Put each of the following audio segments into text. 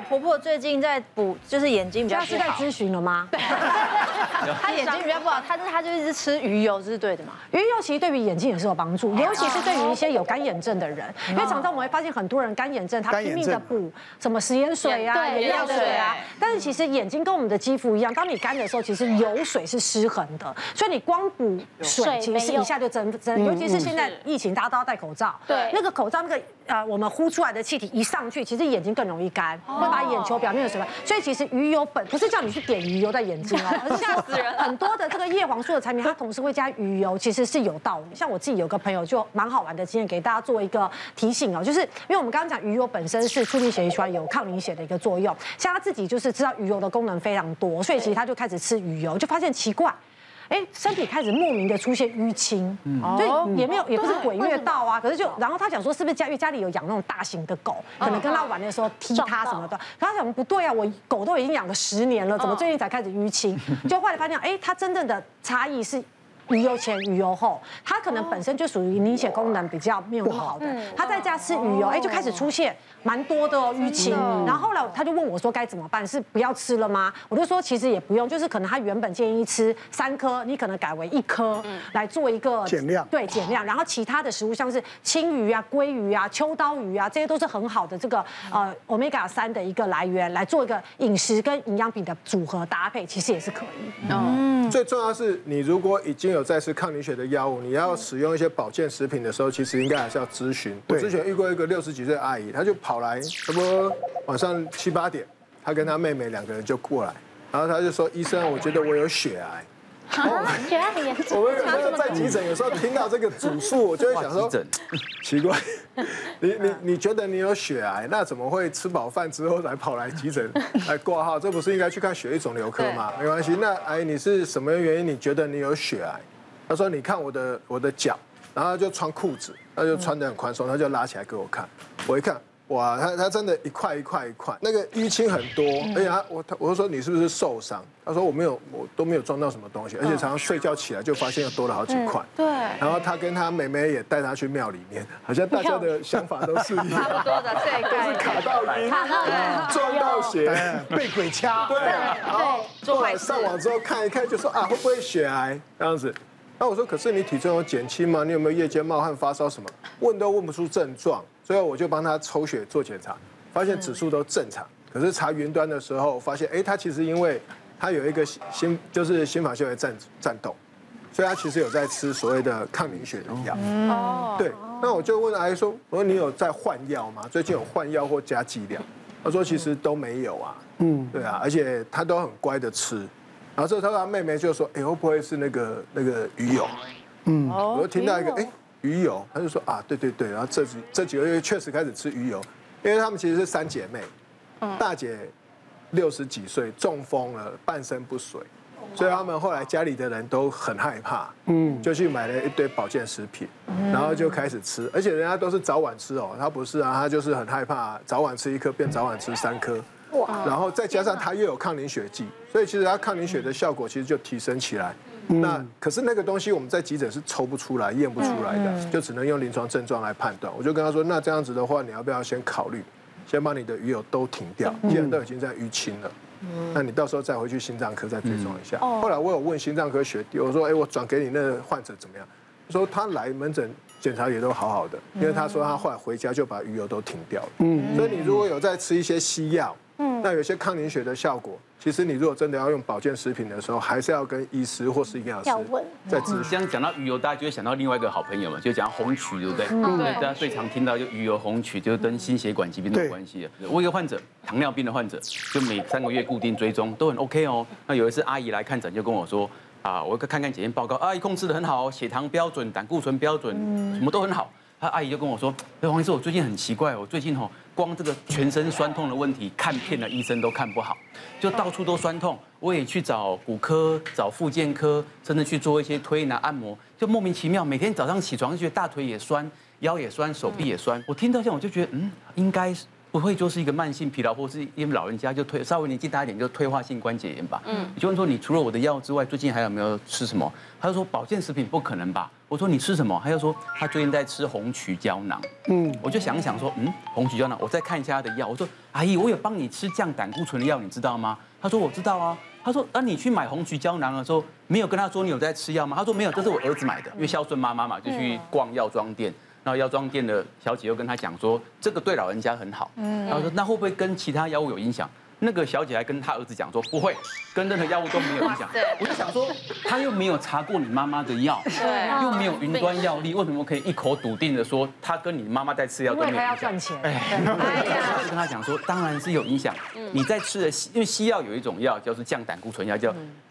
我婆婆最近在补，就是眼睛比较不好。是在咨询了吗？对。她眼睛比较不好，他是他就一直吃鱼油，这是对的嘛？鱼油其实对于眼睛也是有帮助，尤其是对于一些有干眼症的人，因为常常我们会发现很多人干眼症，他拼命的补什么食盐水啊、眼药水啊，但是其实眼睛跟我们的肌肤一样，当你干的时候，其实油水是失衡的，所以你光补水，其实一下就增增，尤其是现在疫情，大家都要戴口罩，对，那个口罩那个。呃，我们呼出来的气体一上去，其实眼睛更容易干，会把眼球表面的水分。所以其实鱼油本不是叫你去点鱼油在眼睛哦，而是吓死人。很多的这个叶黄素的产品，它同时会加鱼油，其实是有道理。像我自己有个朋友就蛮好玩的经验，给大家做一个提醒哦，就是因为我们刚刚讲鱼油本身是促进血液循环，有抗凝血的一个作用。像他自己就是知道鱼油的功能非常多，所以其实他就开始吃鱼油，就发现奇怪。哎，身体开始莫名的出现淤青，就也没有，也不是鬼月到啊，可是就，然后他想说是不是家，因为家里有养那种大型的狗，可能跟他玩的时候踢他什么的，他想不对啊，我狗都已经养了十年了，怎么最近才开始淤青？就后来发现，哎，他真正的差异是。鱼油前、鱼油后，它可能本身就属于凝血功能比较没有那么好的，他在家吃鱼油，哎，就开始出现蛮多的淤青。然后后来他就问我说该怎么办？是不要吃了吗？我就说其实也不用，就是可能他原本建议吃三颗，你可能改为一颗来做一个减量，对，减量。然后其他的食物像是青鱼啊、鲑鱼啊、秋刀鱼啊，这些都是很好的这个呃 Omega 三的一个来源，来做一个饮食跟营养品的组合搭配，其实也是可以。嗯，最重要是你如果已经有。在吃抗凝血的药物，你要使用一些保健食品的时候，其实应该还是要咨询。我之前遇过一个六十几岁的阿姨，她就跑来，差不多晚上七八点，她跟她妹妹两个人就过来，然后她就说：“医生，我觉得我有血癌。”血癌很严重。我们有时候在急诊，有时候听到这个主诉，我 就会想说：奇怪，你你你觉得你有血癌，那怎么会吃饱饭之后才跑来急诊来挂号？这不是应该去看血液肿瘤科吗？没关系，那阿姨你是什么原因？你觉得你有血癌？他说：“你看我的我的脚，然后就穿裤子，他就穿得很宽松，他就拉起来给我看。我一看，哇，他他真的一块一块一块，那个淤青很多。而且他我他我就说你是不是受伤？他说我没有，我都没有撞到什么东西，而且常常睡觉起来就发现又多了好几块。对。然后他跟他妹妹也带他去庙里面，好像大家的想法都是一样，差不多的，对，都是卡到阴，撞到血，被鬼掐。对。然后后来上网之后看一看，就说啊，会不会血癌这样子？”那我说，可是你体重有减轻吗？你有没有夜间冒汗、发烧什么？问都问不出症状，所以我就帮他抽血做检查，发现指数都正常。可是查云端的时候，发现哎，他其实因为他有一个心，就是心房纤维战战斗，所以他其实有在吃所谓的抗凝血的药。哦，对。那我就问阿姨说，我说你有在换药吗？最近有换药或加剂量？他说其实都没有啊。嗯，对啊，而且他都很乖的吃。然后这时候他妹妹就说：“哎，会不会是那个那个鱼友？”嗯，我就听到一个哎鱼油，他就说啊，对对对。然后这几这几个月确实开始吃鱼油，因为他们其实是三姐妹，大姐六十几岁中风了，半身不遂，所以他们后来家里的人都很害怕，嗯，就去买了一堆保健食品，然后就开始吃，而且人家都是早晚吃哦，他不是啊，他就是很害怕，早晚吃一颗变早晚吃三颗。然后再加上它又有抗凝血剂，所以其实它抗凝血的效果其实就提升起来。那可是那个东西我们在急诊是抽不出来、验不出来的，就只能用临床症状来判断。我就跟他说，那这样子的话，你要不要先考虑，先把你的鱼友都停掉，既然都已经在淤青了，那你到时候再回去心脏科再追踪一下。后来我有问心脏科学弟，我说，哎，我转给你那个患者怎么样？他说他来门诊检查也都好好的，因为他说他后来回家就把鱼油都停掉了。嗯，所以你如果有在吃一些西药。嗯，那有些抗凝血的效果，其实你如果真的要用保健食品的时候，还是要跟医师或是营养师再咨询。这样讲到鱼油，大家就会想到另外一个好朋友嘛，就讲红曲，对不对？嗯，对。大家最常听到就鱼油红曲，就是跟心血管疾病都有关系的。我一个患者，糖尿病的患者，就每三个月固定追踪，都很 OK 哦。那有一次阿姨来看诊，就跟我说，啊，我看看检验报告，阿姨控制的很好，血糖标准，胆固醇标准，什么都很好。他阿姨就跟我说：“哎，黄医师，我最近很奇怪，我最近吼光这个全身酸痛的问题，看遍了医生都看不好，就到处都酸痛。我也去找骨科、找复健科，甚至去做一些推拿按摩，就莫名其妙，每天早上起床就觉得大腿也酸，腰也酸，手臂也酸。我听到这样，我就觉得，嗯，应该不会就是一个慢性疲劳，或是因为老人家就退稍微年纪大一点就退化性关节炎吧？嗯，就问说你除了我的药之外，最近还有没有吃什么？他就说保健食品不可能吧？我说你吃什么？他就说他最近在吃红曲胶囊。嗯，我就想一想说，嗯，红曲胶囊，我再看一下他的药。我说阿姨，我有帮你吃降胆固醇的药，你知道吗？他说我知道啊。他说啊，你去买红曲胶囊的时候，没有跟他说你有在吃药吗？他说没有，这是我儿子买的，因为孝顺妈妈嘛，就去逛药妆店。然后药妆店的小姐又跟他讲说，这个对老人家很好。嗯，然后说那会不会跟其他药物有影响？那个小姐还跟他儿子讲说，不会，跟任何药物都没有影响。我就想说，他又没有查过你妈妈的药，对，又没有云端药力，为什么可以一口笃定的说他跟你妈妈在吃药都没有影响？因为他要赚钱。哎，我就跟他讲说，当然是有影响。你在吃的，因为西药有一种药叫做降胆固醇药，叫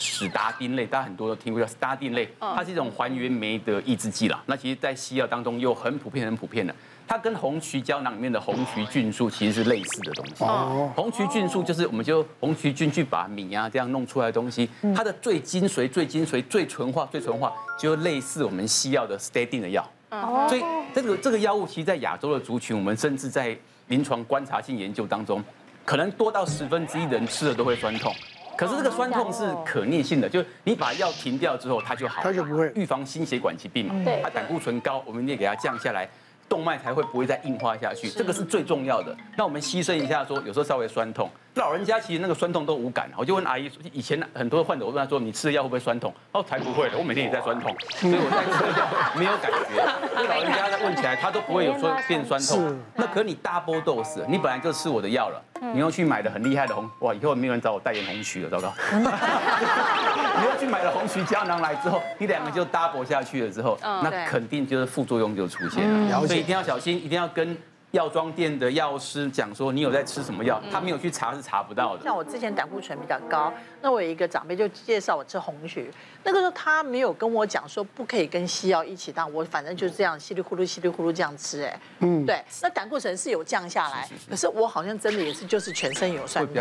史达丁类，大家很多都听过叫史达丁类，它是一种还原酶的抑制剂啦。那其实，在西药当中又很普遍、很普遍的。它跟红曲胶囊里面的红曲菌素其实是类似的东西。哦。红曲菌素就是我们就红曲菌去把米啊这样弄出来的东西，它的最精髓、最精髓、最纯化、最纯化，就类似我们西药的 statin 的药。哦。所以这个这个药物，其实在亚洲的族群，我们甚至在临床观察性研究当中，可能多到十分之一的人吃了都会酸痛。可是这个酸痛是可逆性的，就是你把药停掉之后，它就好。它就不会预防心血管疾病嘛。对。它胆固醇高，我们也给它降下来。动脉才会不会再硬化下去，这个是最重要的。那我们牺牲一下，说有时候稍微酸痛，老人家其实那个酸痛都无感。我就问阿姨，以前很多患者，我问他说，你吃的药会不会酸痛？哦，才不会的，我每天也在酸痛，所以我在吃的药没有感觉。老人家问起来，他都不会有说变酸痛。那可你 double dose，你本来就吃我的药了，你又去买的很厉害的红，哇，以后没有人找我代言红曲了，糟糕。你又去买了红曲胶囊来之后，你两个就 double 下去了之后，那肯定就是副作用就出现了。所以一定要小心，一定要跟。药妆店的药师讲说，你有在吃什么药？他没有去查是查不到的。像我之前胆固醇比较高，那我有一个长辈就介绍我吃红曲，那个时候他没有跟我讲说不可以跟西药一起当，我反正就是这样稀里呼噜稀里呼噜这样吃，哎，嗯，对，那胆固醇是有降下来，可是我好像真的也是就是全身有酸痛，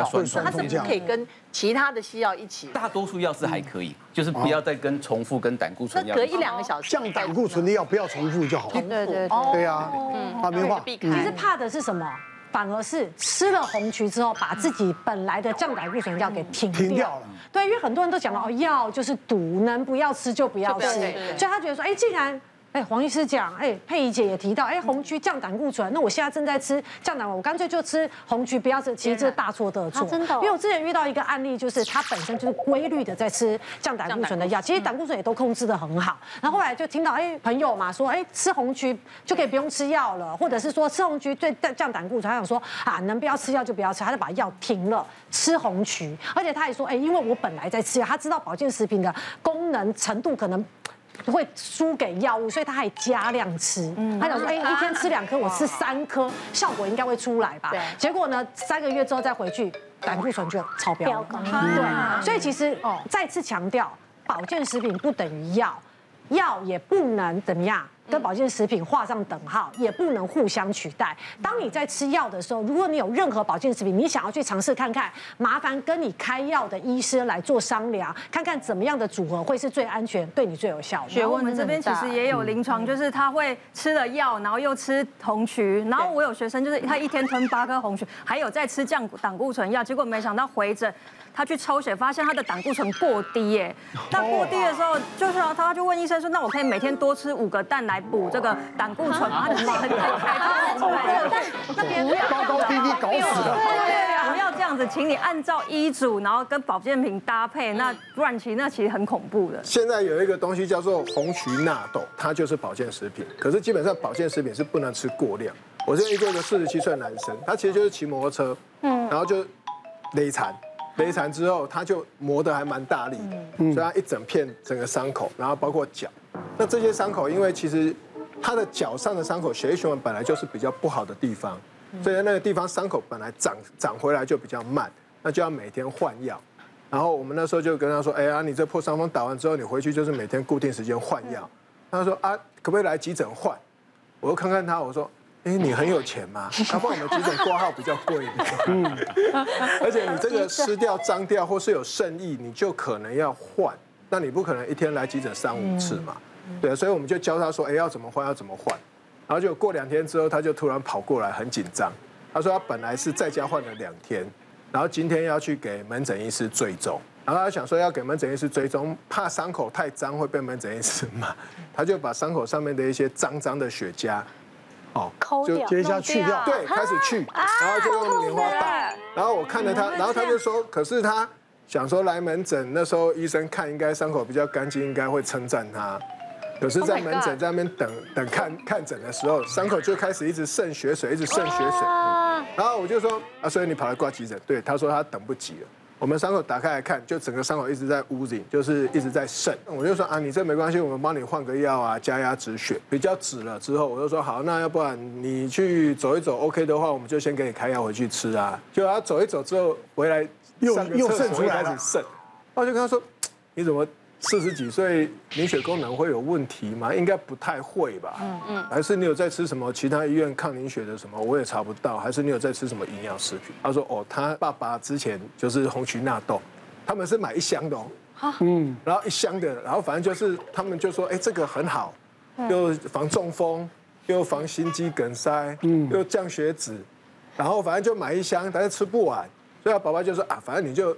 它是不可以跟其他的西药一起。大多数药是还可以，就是不要再跟重复跟胆固醇药。隔一两个小时降胆固醇的药不要重复就好了。对对对，对啊，嗯，打电话。其实怕的是什么？反而是吃了红曲之后，把自己本来的降胆固醇药给停掉，停掉了。对，因为很多人都讲了哦，药就是毒，能不要吃就不要吃。所以他觉得说，哎，既然。哎，黄医师讲，哎，佩仪姐也提到，哎，红曲降胆固醇，那我现在正在吃降胆，我干脆就吃红曲，不要吃。其实这是大错特错，真的。因为我之前遇到一个案例，就是他本身就是规律的在吃降胆固醇的药，其实胆固醇也都控制得很好。然后后来就听到，哎，朋友嘛说，哎，吃红曲就可以不用吃药了，或者是说吃红曲对降胆固醇，他想说啊，能不要吃药就不要吃，他就把药停了，吃红曲。而且他也说，哎，因为我本来在吃药，他知道保健食品的功能程度可能。会输给药物，所以他还加量吃。他想说，哎，一天吃两颗，我吃三颗，效果应该会出来吧？对。结果呢，三个月之后再回去，胆固醇就超标。对。所以其实再次强调，保健食品不等于药，药也不能怎么样。跟保健食品画上等号，也不能互相取代。当你在吃药的时候，如果你有任何保健食品，你想要去尝试看看，麻烦跟你开药的医师来做商量，看看怎么样的组合会是最安全，对你最有效的。学问，我们这边其实也有临床，就是他会吃了药，然后又吃红曲，然后我有学生就是他一天吞八颗红曲，还有在吃降胆固醇药，结果没想到回诊。他去抽血，发现他的胆固醇过低耶。那过低的时候，就是他他就问医生说：“那我可以每天多吃五个蛋来补这个胆固醇吗？”他很很很开心。那别不要高高低低搞死了。不要这样子，请你按照医嘱，然后跟保健品搭配。那不然其实那其实很恐怖的。现在有一个东西叫做红曲纳豆，它就是保健食品。可是基本上保健食品是不能吃过量。我这一个四十七岁男生，他其实就是骑摩托车，嗯，然后就累残。雷残之后，他就磨得还蛮大力的，所以他一整片整个伤口，然后包括脚。那这些伤口，因为其实他的脚上的伤口血液循环本来就是比较不好的地方，所以那个地方伤口本来长长回来就比较慢，那就要每天换药。然后我们那时候就跟他说：“哎呀，你这破伤风打完之后，你回去就是每天固定时间换药。”他说：“啊，可不可以来急诊换？”我又看看他，我说。哎，你很有钱吗？他帮我们急诊挂号比较贵。嗯，而且你这个湿掉、脏掉或是有渗液，你就可能要换。那你不可能一天来急诊三五次嘛？对，所以我们就教他说，哎，要怎么换，要怎么换。然后就过两天之后，他就突然跑过来，很紧张。他说他本来是在家换了两天，然后今天要去给门诊医师追踪，然后他想说要给门诊医师追踪，怕伤口太脏会被门诊医师骂，他就把伤口上面的一些脏脏的血痂，哦，抠就接下去掉，对，开始去，然后就用棉花棒，然后我看着他，然后他就说，可是他想说来门诊那时候医生看应该伤口比较干净，应该会称赞他。可是，在门诊在那边等等看看诊的时候，伤口就开始一直渗血水，一直渗血水。然后我就说啊，所以你跑来挂急诊？对，他说他等不及了。我们伤口打开来看，就整个伤口一直在乌紧，就是一直在渗。我就说啊，你这没关系，我们帮你换个药啊，加压止血，比较止了之后，我就说好，那要不然你去走一走，OK 的话，我们就先给你开药回去吃啊。就他走一走之后回来，又又渗出来了，渗。我就跟他说，你怎么？四十几岁，凝血功能会有问题吗？应该不太会吧。嗯嗯。还是你有在吃什么其他医院抗凝血的什么？我也查不到。还是你有在吃什么营养食品？他说哦，他爸爸之前就是红曲纳豆，他们是买一箱的哦。嗯。然后一箱的，然后反正就是他们就说，哎，这个很好，又防中风，又防心肌梗塞，嗯，又降血脂，然后反正就买一箱，但是吃不完，所以他爸爸就说啊，反正你就。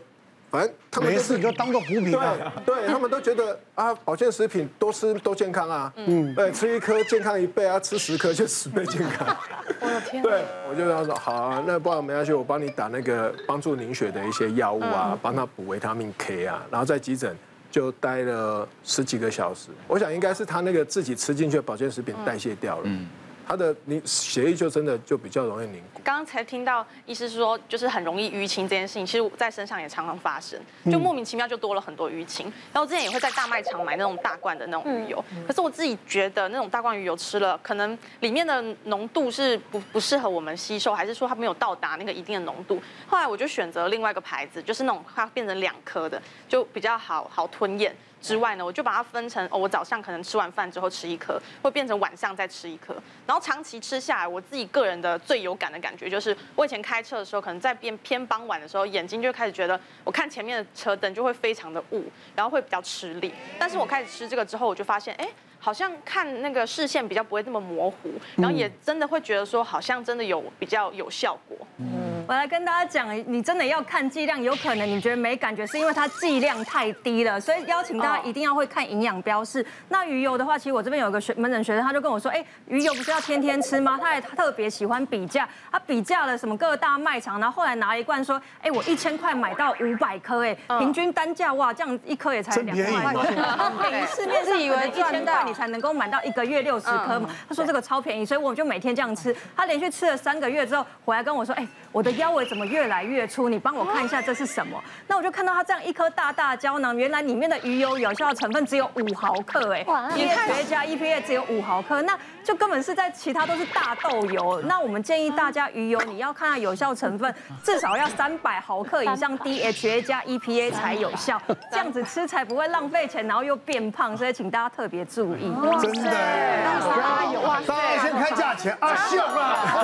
反正他们没事你就当做补品啊，对，他们都觉得啊，保健食品多吃多健康啊，嗯，对，吃一颗健康一倍啊，吃十颗就十倍健康。我的天！对，我就跟他说好啊，那不然没关系，我帮你打那个帮助凝血的一些药物啊，帮他补维他命 K 啊，然后在急诊就待了十几个小时。我想应该是他那个自己吃进去的保健食品代谢掉了。嗯。他的你血液就真的就比较容易凝固。刚刚才听到医师说，就是很容易淤青这件事情，其实我在身上也常常发生，就莫名其妙就多了很多淤青。然后之前也会在大卖场买那种大罐的那种鱼油，可是我自己觉得那种大罐鱼油吃了，可能里面的浓度是不不适合我们吸收，还是说它没有到达那个一定的浓度？后来我就选择另外一个牌子，就是那种它变成两颗的，就比较好好吞咽。之外呢，我就把它分成哦，我早上可能吃完饭之后吃一颗，会变成晚上再吃一颗。然后长期吃下来，我自己个人的最有感的感觉就是，我以前开车的时候，可能在变偏傍晚的时候，眼睛就开始觉得，我看前面的车灯就会非常的雾，然后会比较吃力。但是我开始吃这个之后，我就发现，哎，好像看那个视线比较不会那么模糊，然后也真的会觉得说，好像真的有比较有效果。嗯，我来跟大家讲，你真的要看剂量，有可能你觉得没感觉，是因为它剂量太低了，所以邀请大家。一定要会看营养标示。那鱼油的话，其实我这边有一个学门诊学生，他就跟我说，哎，鱼油不是要天天吃吗？他还特别喜欢比价，他比价了什么各大卖场，然后后来拿一罐说，哎，我一千块买到五百颗，哎，平均单价哇，这样一颗也才两块。对，市面是以为一千块你才能够买到一个月六十颗嘛？他说这个超便宜，所以我就每天这样吃。他连续吃了三个月之后，回来跟我说，哎，我的腰围怎么越来越粗？你帮我看一下这是什么？那我就看到他这样一颗大大胶囊，原来里面的鱼油有效成分只有五毫克，哎，你看学家 EPA 只有五毫克，那就根本是在其他都是大豆油。那我们建议大家鱼油你要看它有效成分，至少要三百毫克以上 DHA 加 EPA 才有效，这样子吃才不会浪费钱，然后又变胖。所以请大家特别注意。真的，加油！大家先看价钱。啊，笑啊，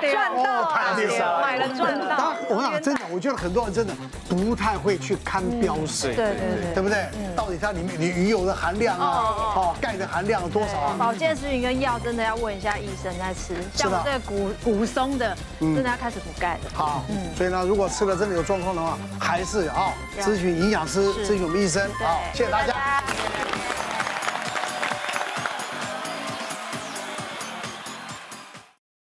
赚到，太厉害，买了赚到。我讲真的，我觉得很多人真的不太会去看标识，对对对，对不对？到底它里面你鱼油的含量啊，哦，钙的含量有多少啊？保健食品跟药真的要问一下医生再吃。像这个骨骨松的，真的要开始补钙的。好，所以呢，如果吃了真的有状况的话，还是啊咨询营养师，咨询我们医生。好，谢谢大家。